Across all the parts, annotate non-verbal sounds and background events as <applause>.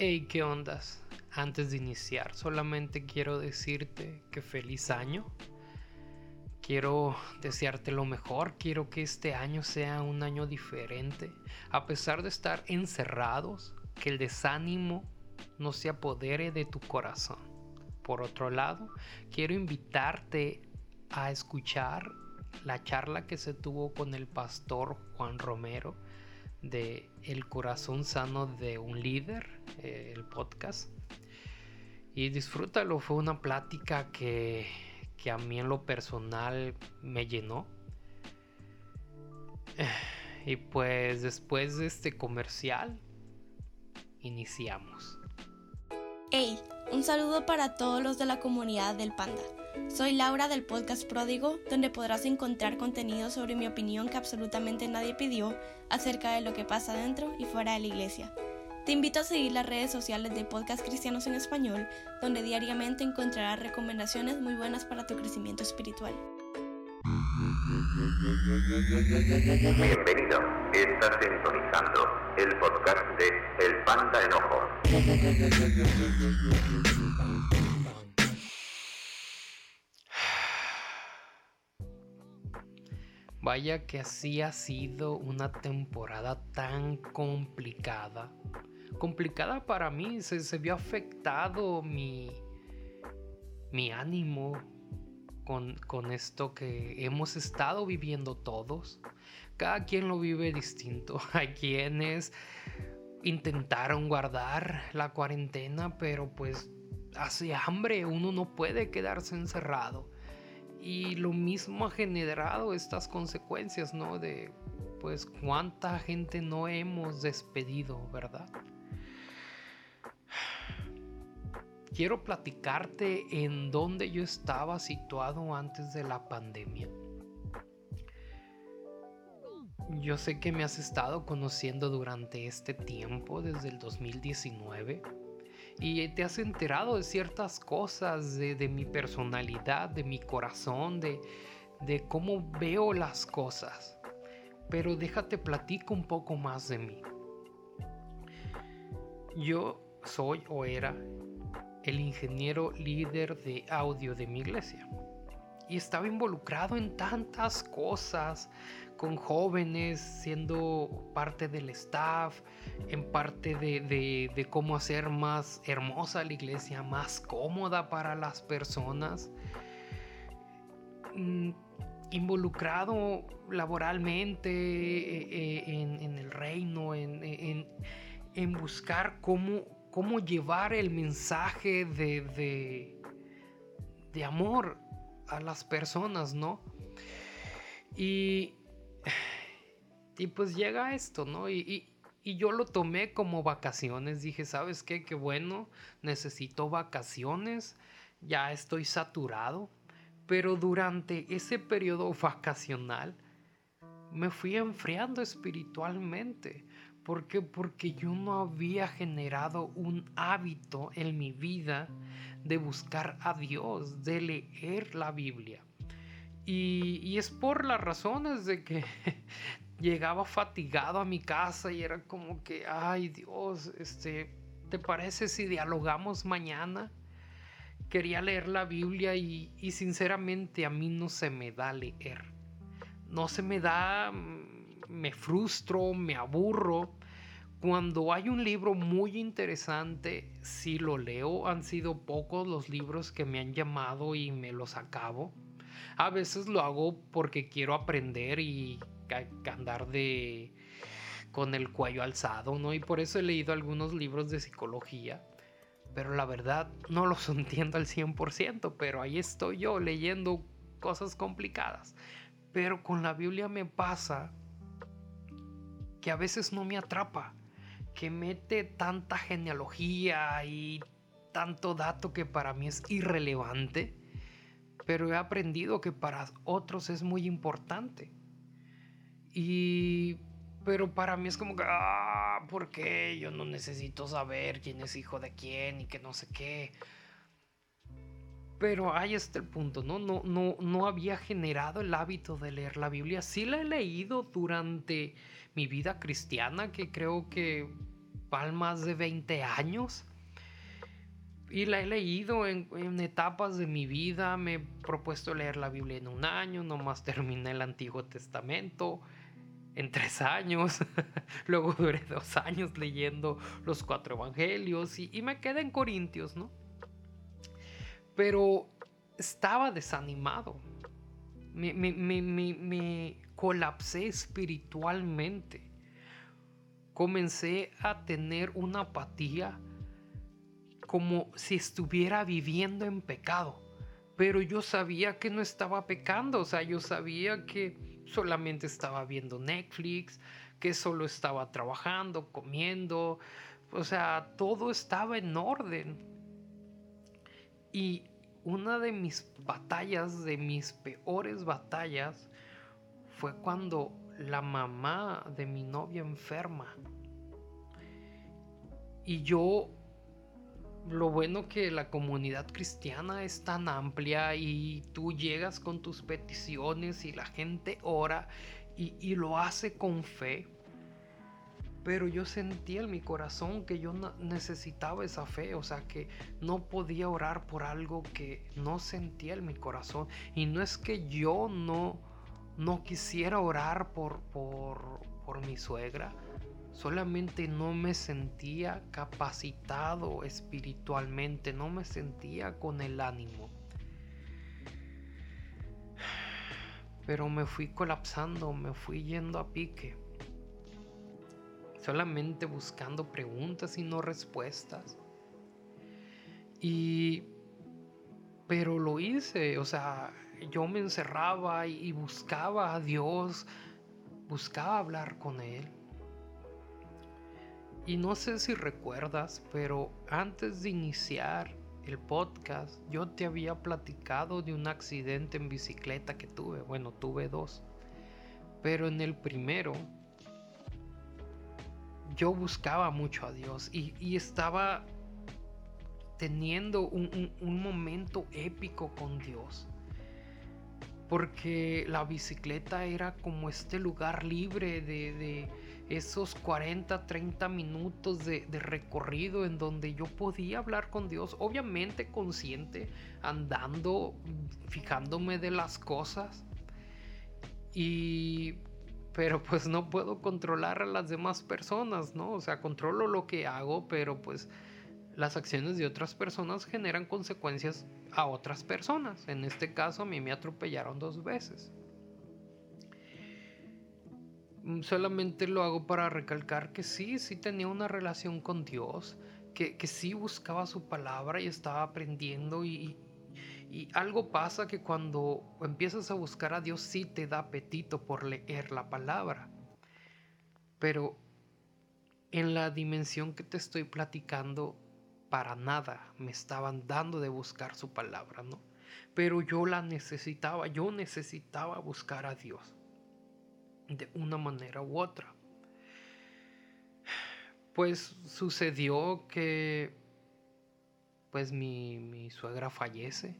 Hey, ¿qué ondas? Antes de iniciar, solamente quiero decirte que feliz año. Quiero desearte lo mejor, quiero que este año sea un año diferente. A pesar de estar encerrados, que el desánimo no se apodere de tu corazón. Por otro lado, quiero invitarte a escuchar la charla que se tuvo con el pastor Juan Romero de El corazón sano de un líder, eh, el podcast. Y disfrútalo, fue una plática que, que a mí en lo personal me llenó. <sighs> Y pues después de este comercial, iniciamos. Hey, un saludo para todos los de la comunidad del Panda. Soy Laura del podcast Pródigo, donde podrás encontrar contenido sobre mi opinión que absolutamente nadie pidió acerca de lo que pasa dentro y fuera de la iglesia. Te invito a seguir las redes sociales de Podcast Cristianos en Español, donde diariamente encontrarás recomendaciones muy buenas para tu crecimiento espiritual. Bienvenido, estás sintonizando el podcast de El Panda Enojo. Vaya que así ha sido una temporada tan complicada. Complicada para mí, se, se vio afectado mi, mi ánimo con, esto que hemos estado viviendo todos. Cada quien lo vive distinto. <laughs> Hay quienes intentaron guardar la cuarentena, pero pues hace hambre, uno no puede quedarse encerrado. Y lo mismo ha generado estas consecuencias, ¿no? De pues cuánta gente no hemos despedido, ¿verdad? Quiero platicarte en dónde yo estaba situado antes de la pandemia. Yo sé que me has estado conociendo durante este tiempo, desde el 2019 y te has enterado de ciertas cosas de, mi personalidad, de mi corazón, de, de cómo veo las cosas. Pero déjate platico un poco más de mí. Yo soy o era el ingeniero líder de audio de mi iglesia. Y estaba involucrado en tantas cosas, con jóvenes, siendo parte del staff, en parte de, cómo hacer más hermosa la iglesia, más cómoda para las personas. Mm, involucrado laboralmente eh, eh, en, el reino, en, buscar cómo, cómo, llevar el mensaje de, de amor a las personas, ¿no? Y y pues llega esto, ¿no? Y, yo lo tomé como vacaciones. Dije, ¿sabes qué? Qué bueno, necesito vacaciones. Ya estoy saturado. Pero durante ese periodo vacacional me fui enfriando espiritualmente. ¿Por qué? Porque yo no había generado un hábito en mi vida de buscar a Dios, de leer la Biblia. Y, y, es por las razones de que <laughs> llegaba fatigado a mi casa y era como que, ay Dios, este, ¿te parece si dialogamos mañana? Quería leer la Biblia y, y sinceramente a mí no se me da leer. No se me da, mm, me frustro, me aburro. Cuando hay un libro muy interesante, sí lo leo. Han sido pocos los libros que me han llamado y me los acabo. A veces lo hago porque quiero aprender y andar de con el cuello alzado, ¿no? Y por eso he leído algunos libros de psicología, pero la verdad no los <laughs> entiendo al 100%, pero ahí estoy yo leyendo cosas complicadas. Pero con la Biblia me pasa que a veces no me atrapa, que mete tanta genealogía y tanto dato que para mí es irrelevante, pero he aprendido que para otros es muy importante. Y pero para mí es como que, ah, ¿por qué? Yo no necesito saber quién es hijo de quién y que no sé qué. Pero ahí está el punto, ¿no? No, no, no había generado el hábito de leer la Biblia. Sí la he leído durante mi vida cristiana, que creo que más de 20 años. Y la he leído en, etapas de mi vida. Me he propuesto leer la Biblia en un año. Nomás terminé el Antiguo Testamento en tres años. <laughs> Luego duré dos años leyendo los cuatro evangelios. Y, me quedé en Corintios, ¿no? Pero estaba desanimado. Me, me, me, colapsé espiritualmente comencé a tener una apatía como si estuviera viviendo en pecado. Pero yo sabía que no estaba pecando, o sea, yo sabía que solamente estaba viendo Netflix, que solo estaba trabajando, comiendo, o sea, todo estaba en orden. Y una de mis batallas, de mis peores batallas, fue cuando la mamá de mi novia enferma. Y yo, lo bueno que la comunidad cristiana es tan amplia y tú llegas con tus peticiones y la gente ora y, lo hace con fe. Pero yo sentía en mi corazón que yo necesitaba esa fe, o sea que no podía orar por algo que no sentía en mi corazón. Y no es que yo no, no quisiera orar por, por, por mi suegra, solamente no me sentía capacitado espiritualmente, no me sentía con el ánimo. Pero me fui colapsando, me fui yendo a pique. Solamente buscando preguntas y no respuestas. Y... Pero lo hice, o sea, yo me encerraba y buscaba a Dios, buscaba hablar con Él. Y no sé si recuerdas, pero antes de iniciar el podcast, yo te había platicado de un accidente en bicicleta que tuve. Bueno, tuve dos. Pero en el primero, yo buscaba mucho a Dios y, estaba teniendo un, momento épico con Dios porque la bicicleta era como este lugar libre de, esos 40, 30 minutos de, recorrido en donde yo podía hablar con Dios, obviamente consciente, andando, fijándome de las cosas. Y pero pues no puedo controlar a las demás personas, ¿no? O sea, controlo lo que hago, pero pues las acciones de otras personas generan consecuencias a otras personas. En este caso a mí me atropellaron dos veces. Mm, solamente lo hago para recalcar que sí, sí tenía una relación con Dios, que, que sí buscaba su palabra y estaba aprendiendo y, y algo pasa que cuando empiezas a buscar a Dios sí te da apetito por leer la palabra. Pero en la dimensión que te estoy platicando, para nada me estaban dando de buscar su palabra, ¿no? Pero yo la necesitaba, yo necesitaba buscar a Dios de una manera u otra. Pues sucedió que pues mi, mi suegra fallece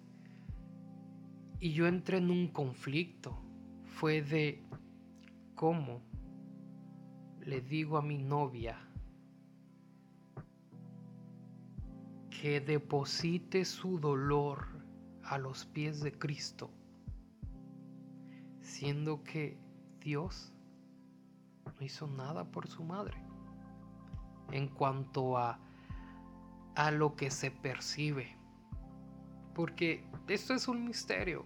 y yo entré en un conflicto. Fue de cómo le digo a mi novia que deposite su dolor a los pies de Cristo, siendo que Dios no hizo nada por su madre en cuanto a, a lo que se percibe. Porque esto es un misterio.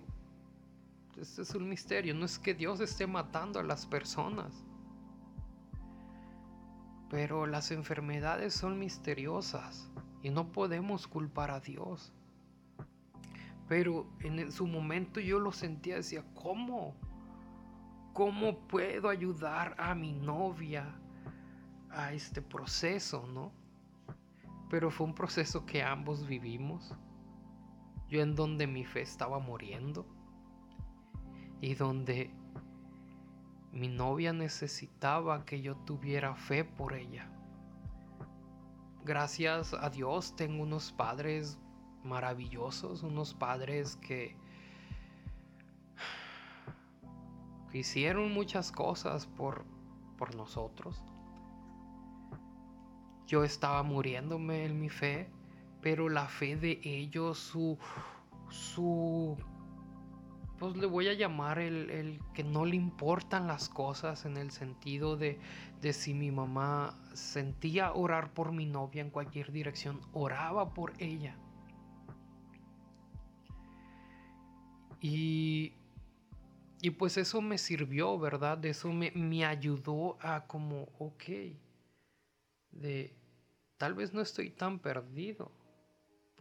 Esto es un misterio. No es que Dios esté matando a las personas. Pero las enfermedades son misteriosas. Y no podemos culpar a Dios. Pero en su momento yo lo sentía, decía, ¿cómo? ¿Cómo puedo ayudar a mi novia a este proceso, no? Pero fue un proceso que ambos vivimos. Yo en donde mi fe estaba muriendo y donde mi novia necesitaba que yo tuviera fe por ella gracias a Dios tengo unos padres maravillosos, unos padres que, hicieron muchas cosas por, por nosotros. yo estaba muriéndome en mi fe, pero la fe de ellos, su, su, pues le voy a llamar el, el que no le importan las cosas en el sentido de, de si mi mamá sentía orar por mi novia en cualquier dirección, oraba por ella. Y, y pues eso me sirvió, ¿verdad? Eso me, me ayudó a como, ok, de tal vez no estoy tan perdido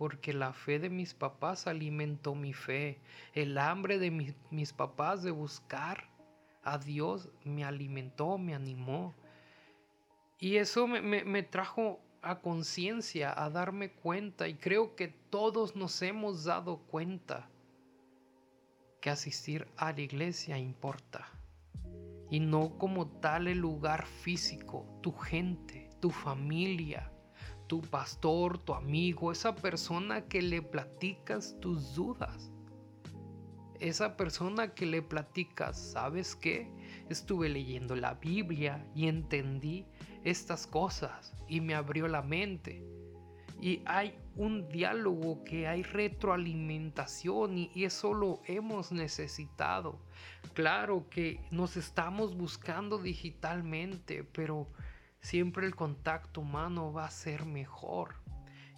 porque la fe de mis papás alimentó mi fe. El hambre de mis papás de buscar a Dios me alimentó, me animó. Y eso me, me trajo a conciencia, a darme cuenta, y creo que todos nos hemos dado cuenta que asistir a la iglesia importa. Y no como tal el lugar físico, tu gente, tu familia, tu pastor, tu amigo, esa persona que le platicas tus dudas. Esa persona que le platicas, ¿sabes qué? Estuve leyendo la Biblia y entendí estas cosas y me abrió la mente. Y hay un diálogo que hay retroalimentación y, eso lo hemos necesitado. Claro que nos estamos buscando digitalmente, pero siempre el contacto humano va a ser mejor.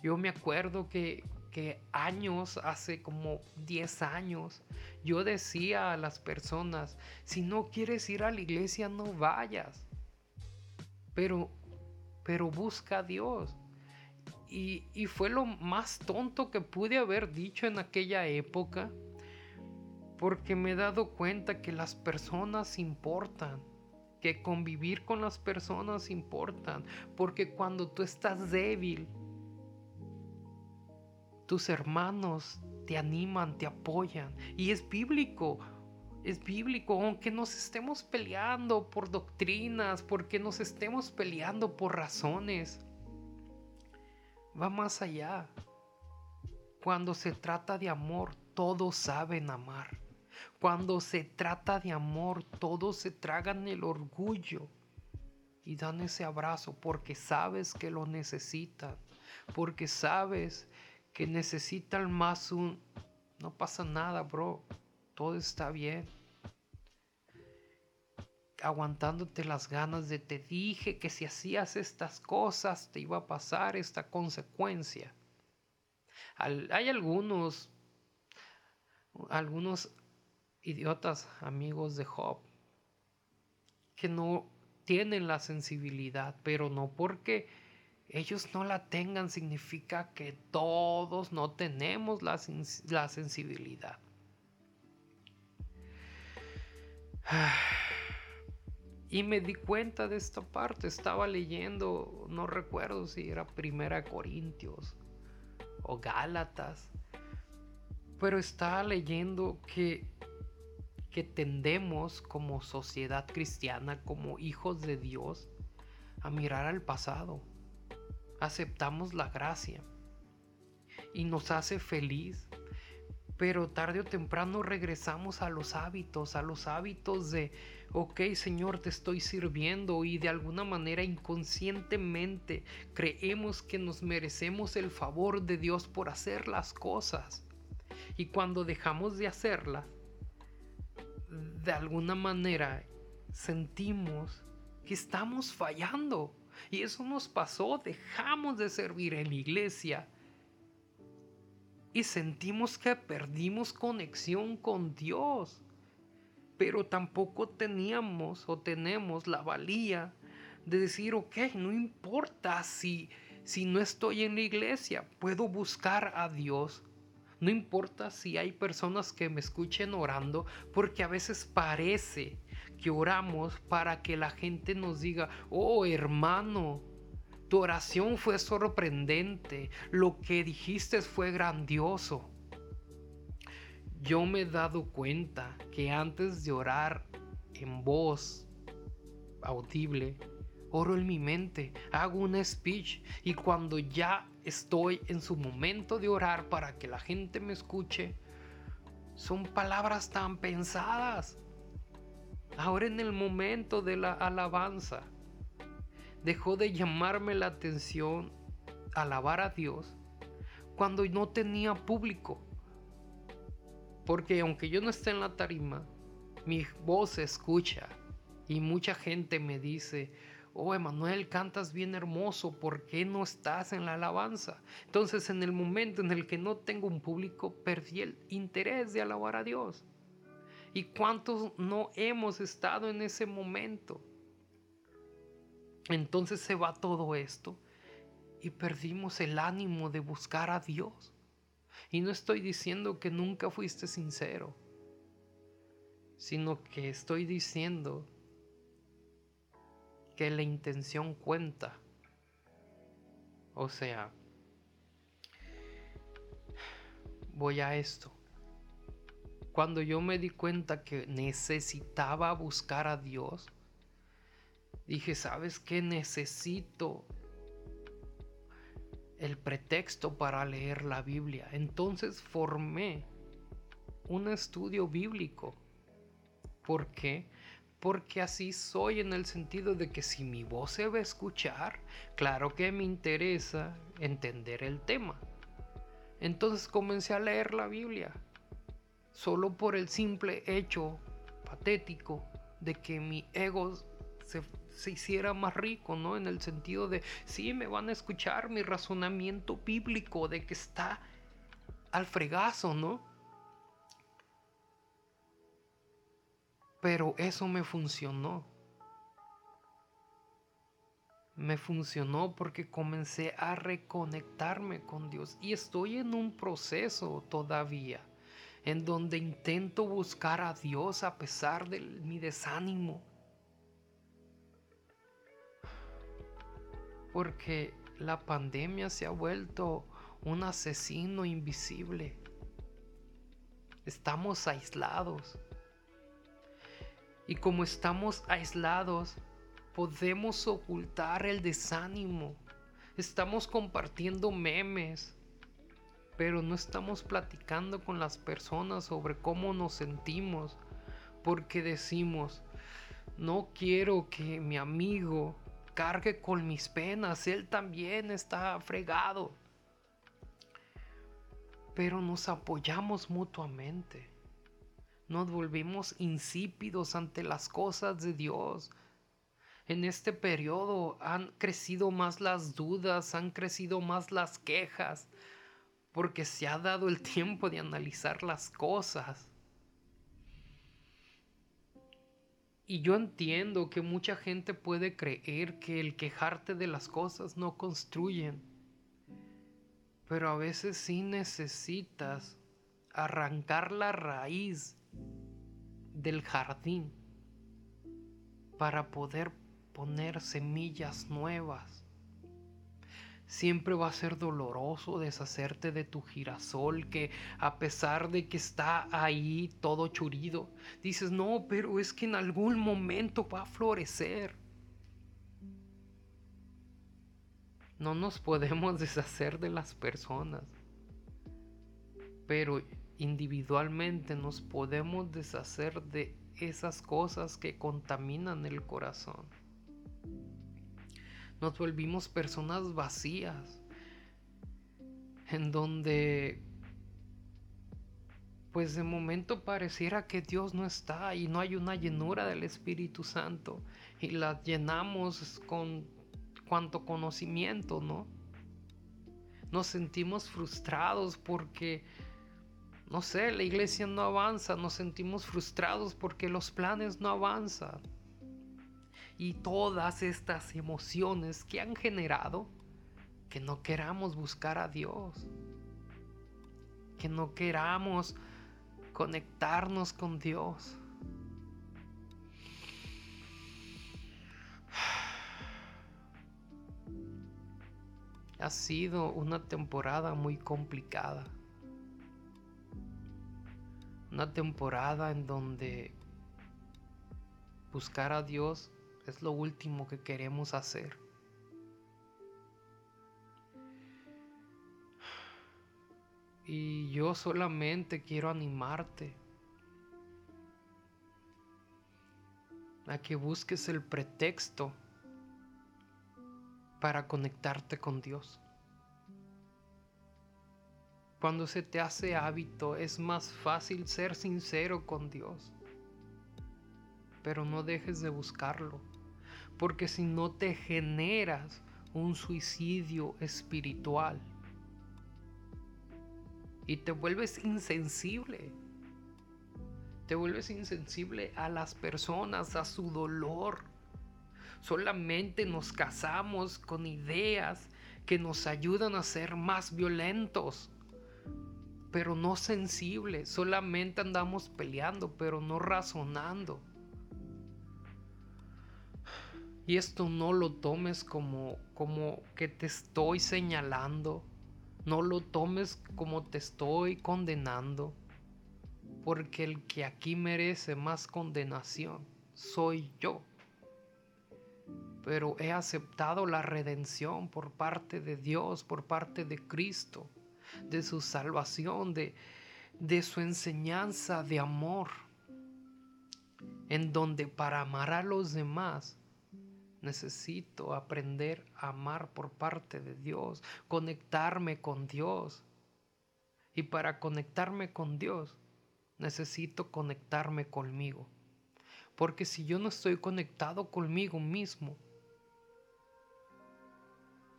Yo me acuerdo que, que años, hace como 10 años, yo decía a las personas, si no quieres ir a la iglesia, no vayas pero, pero busca a Dios. Y, y fue lo más tonto que pude haber dicho en aquella época, porque me he dado cuenta que las personas importan que convivir con las personas importan, porque cuando tú estás débil, tus hermanos te animan, te apoyan, y es bíblico es bíblico, aunque nos estemos peleando por doctrinas, porque nos estemos peleando por razones. Va más allá. Cuando se trata de amor, todos saben amar. Cuando se trata de amor, todos se tragan el orgullo y dan ese abrazo porque sabes que lo necesitan, porque sabes que necesitan más un... No pasa nada, bro todo está bien. Aguantándote las ganas de te dije que si hacías estas cosas te iba a pasar esta consecuencia. hay algunos, algunos idiotas amigos de Job que no tienen la sensibilidad, pero no porque ellos no la tengan significa que todos no tenemos la, la sensibilidad. <sighs> Y me di cuenta de esta parte. Estaba leyendo, no recuerdo si era Primera Corintios o Gálatas. Pero estaba leyendo que, que tendemos como sociedad cristiana, como hijos de Dios, a mirar al pasado. Aceptamos la gracia y nos hace feliz pero tarde o temprano regresamos a los hábitos, a los hábitos de, ok Señor, te estoy sirviendo y de alguna manera inconscientemente creemos que nos merecemos el favor de Dios por hacer las cosas. Y cuando dejamos de hacerlas, de alguna manera sentimos que estamos fallando. Y eso nos pasó, dejamos de servir en la iglesia y sentimos que perdimos conexión con Dios. Pero tampoco teníamos o tenemos la valía de decir, ok, no importa si, si no estoy en la iglesia, puedo buscar a Dios. No importa si hay personas que me escuchen orando, porque a veces parece que oramos para que la gente nos diga, oh hermano, tu oración fue sorprendente. Lo que dijiste fue grandioso. Yo me he dado cuenta que antes de orar en voz audible, oro en mi mente, hago un speech y cuando ya estoy en su momento de orar para que la gente me escuche, son palabras tan pensadas. Ahora en el momento de la alabanza, dejó de llamarme la atención alabar a Dios cuando no tenía público. Porque aunque yo no esté en la tarima, mi voz se escucha y mucha gente me dice, oh Emanuel, cantas bien hermoso, ¿por qué no estás en la alabanza? Entonces en el momento en el que no tengo un público, perdí el interés de alabar a Dios. ¿Y cuántos no hemos estado en ese momento? Entonces se va todo esto y perdimos el ánimo de buscar a Dios. Y no estoy diciendo que nunca fuiste sincero, sino que estoy diciendo que la intención cuenta. O sea, voy a esto. Cuando yo me di cuenta que necesitaba buscar a Dios, dije, ¿sabes qué? Necesito el pretexto para leer la Biblia. Entonces formé un estudio bíblico. ¿Por qué? Porque así soy en el sentido de que si mi voz se va a escuchar, claro que me interesa entender el tema. Entonces comencé a leer la Biblia, solo por el simple hecho patético de que mi ego se se hiciera más rico, ¿no? En el sentido de, sí, me van a escuchar mi razonamiento bíblico de que está al fregazo, ¿no? Pero eso me funcionó. Me funcionó porque comencé a reconectarme con Dios y estoy en un proceso todavía en donde intento buscar a Dios a pesar de mi desánimo porque la pandemia se ha vuelto un asesino invisible. Estamos aislados. Y como estamos aislados, podemos ocultar el desánimo. Estamos compartiendo memes, pero no estamos platicando con las personas sobre cómo nos sentimos, porque decimos, no quiero que mi amigo cargue con mis penas, Él también está fregado. Pero nos apoyamos mutuamente. Nos volvimos insípidos ante las cosas de Dios. En este periodo han crecido más las dudas, han crecido más las quejas, porque se ha dado el tiempo de analizar las cosas. Y yo entiendo que mucha gente puede creer que el quejarte de las cosas no construyen. Pero a veces sí necesitas arrancar la raíz del jardín para poder poner semillas nuevas. Siempre va a ser doloroso deshacerte de tu girasol que a pesar de que está ahí todo churido, dices, no, pero es que en algún momento va a florecer. No nos podemos <laughs> deshacer de las personas, pero individualmente nos podemos deshacer de esas cosas que contaminan el corazón. Nos volvimos personas vacías, en donde pues de momento pareciera que Dios no está y no hay una llenura del Espíritu Santo y la llenamos con cuanto conocimiento, ¿no? Nos sentimos frustrados porque, no sé, la iglesia no avanza, nos sentimos frustrados porque los planes no avanzan y todas estas emociones que han generado que no queramos buscar a Dios, que no queramos conectarnos con Dios. Ha sido una temporada muy complicada. Una temporada en donde buscar a Dios es lo último que queremos hacer. Y yo solamente quiero animarte a que busques el pretexto para conectarte con Dios. Cuando se te hace hábito es más fácil ser sincero con Dios. Pero no dejes de buscarlo, porque si no te generas un suicidio espiritual y te vuelves insensible, te vuelves insensible a las personas, a su dolor. Solamente nos casamos con ideas que nos ayudan a ser más violentos pero no sensible. Solamente andamos peleando, pero no razonando. Y esto no lo tomes como, como que te estoy señalando. No lo tomes como te estoy condenando. Porque el que aquí merece más condenación soy yo. Pero he aceptado la redención por parte de Dios, por parte de Cristo de su salvación, de, de su enseñanza de amor, en donde para amar a los demás necesito aprender a amar por parte de Dios, conectarme con Dios. Y para conectarme con Dios necesito conectarme conmigo. Porque si yo no estoy conectado conmigo mismo,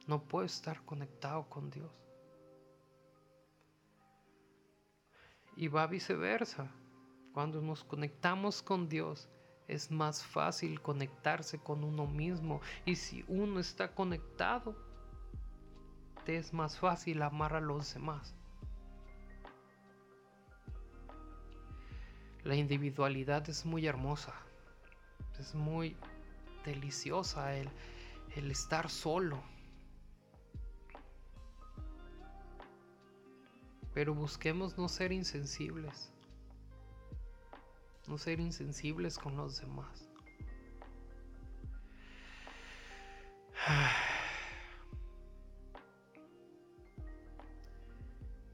no puedo estar conectado con Dios. Y va viceversa. Cuando nos conectamos con Dios, es más fácil conectarse con uno mismo. Y si uno está conectado, te es más fácil amar a los demás. La individualidad es muy hermosa. Es muy deliciosa el, el estar solo Pero busquemos no ser insensibles. No ser insensibles con los demás. <sighs>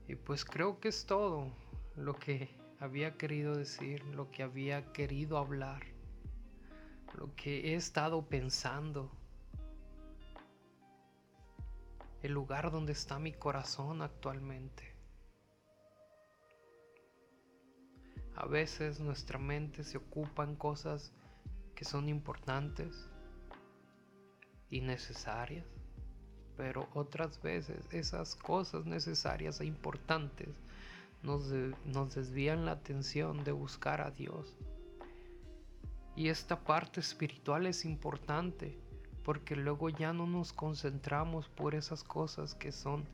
Y pues creo que es todo lo que había querido decir, lo que había querido hablar, lo que he estado pensando, el lugar donde está mi corazón actualmente. A veces nuestra mente se ocupa en cosas que son importantes y necesarias, pero otras veces esas cosas necesarias e importantes nos, desvían la atención de buscar a Dios. Y esta parte espiritual es importante porque luego ya no nos concentramos por esas cosas que son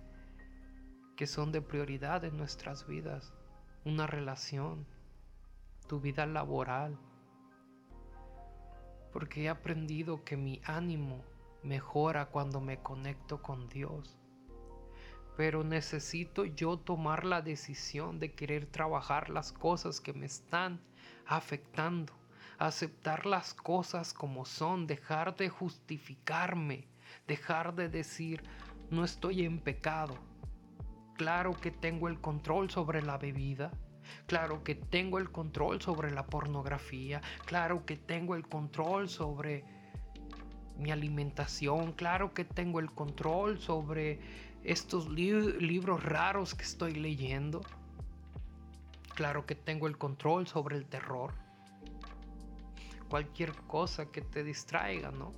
que son de prioridad en nuestras vidas, una relación, tu vida laboral, porque he aprendido que mi ánimo mejora cuando me conecto con Dios. Pero necesito yo tomar la decisión de querer trabajar las cosas que me están afectando, aceptar las cosas como son, dejar de justificarme, dejar de decir, no estoy en pecado. Claro que tengo el control sobre la bebida, Claro que tengo el control sobre la pornografía. Claro que tengo el control sobre mi alimentación. Claro que tengo el control sobre estos libros raros que estoy leyendo. Claro que tengo el control sobre el terror. Cualquier cosa que te distraiga, ¿no?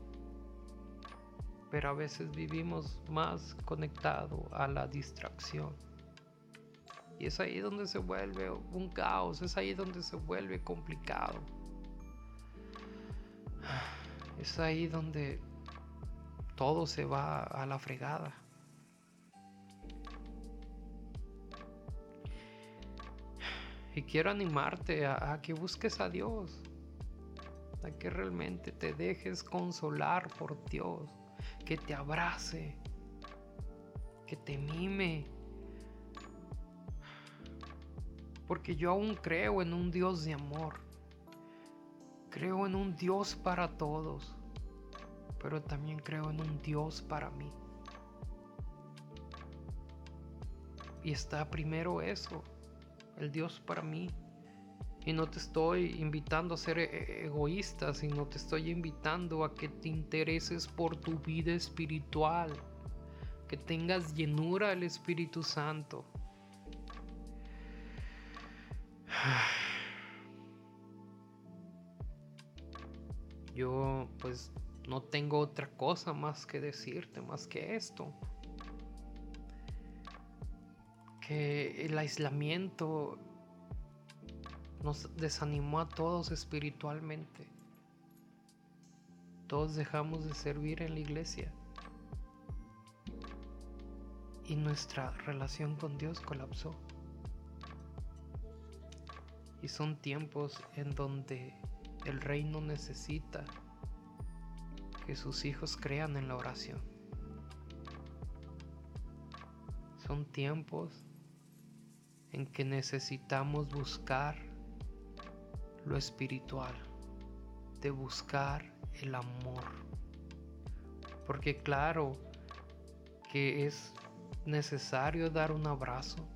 Pero a veces vivimos más conectado a la distracción. Y es ahí donde se vuelve un caos, es ahí donde se vuelve complicado. Es ahí donde todo se va a la fregada. Y quiero animarte a, a, que busques a Dios, a que realmente te dejes consolar por Dios, que te abrace, que te mime, porque yo aún creo en un Dios de amor. Creo en un Dios para todos, pero también creo en un Dios para mí. Y está primero eso, el Dios para mí. Y no te estoy invitando a ser e-, egoísta, sino te estoy invitando a que te intereses por tu vida espiritual, que tengas llenura del Espíritu Santo. Yo pues no tengo otra cosa más que decirte, más que esto. Que el aislamiento nos desanimó a todos espiritualmente. Todos dejamos de servir en la iglesia. Y nuestra relación con Dios colapsó. Son tiempos en donde el reino necesita que sus hijos crean en la oración. Son tiempos en que necesitamos buscar lo espiritual, de buscar el amor. Porque claro que es necesario dar un abrazo,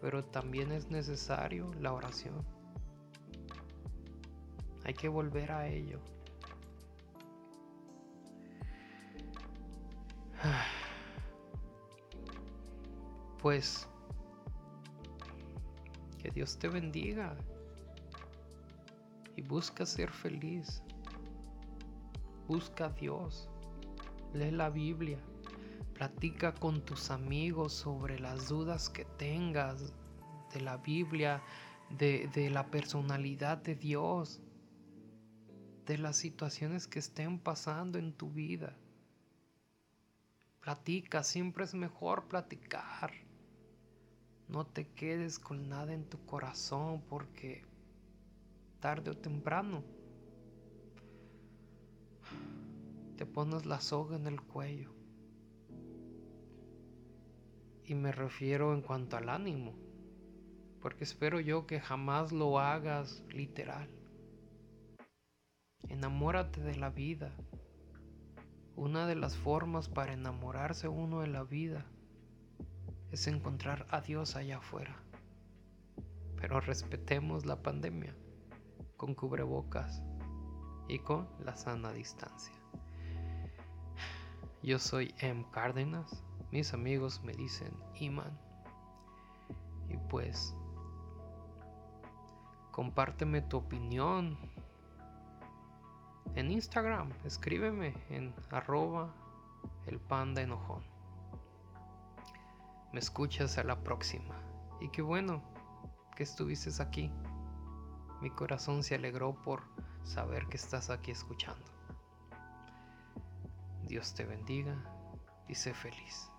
pero también es necesario la oración. Hay que volver a ello. <sighs> Pues que Dios te bendiga y busca ser feliz. Busca a Dios. Lee la Biblia. Platica con tus amigos sobre las dudas que tengas de la Biblia, de, de la personalidad de Dios, de las situaciones que estén pasando en tu vida. Platica, siempre es mejor platicar. No te quedes con nada en tu corazón porque tarde o temprano te pones la soga en el cuello. Y me refiero en cuanto al ánimo, porque espero yo que jamás lo hagas literal. Enamórate de la vida. Una de las formas para enamorarse uno de la vida es encontrar a Dios allá afuera. Pero respetemos la pandemia con cubrebocas y con la sana distancia. Yo soy M. Cárdenas, mis amigos me dicen Iman. Y pues, compárteme tu opinión en Instagram, escríbeme en arroba el panda enojón. Me escuchas a la próxima. Y qué bueno que estuviste aquí. Mi corazón se alegró por saber que estás aquí escuchando. Dios te bendiga y sé feliz.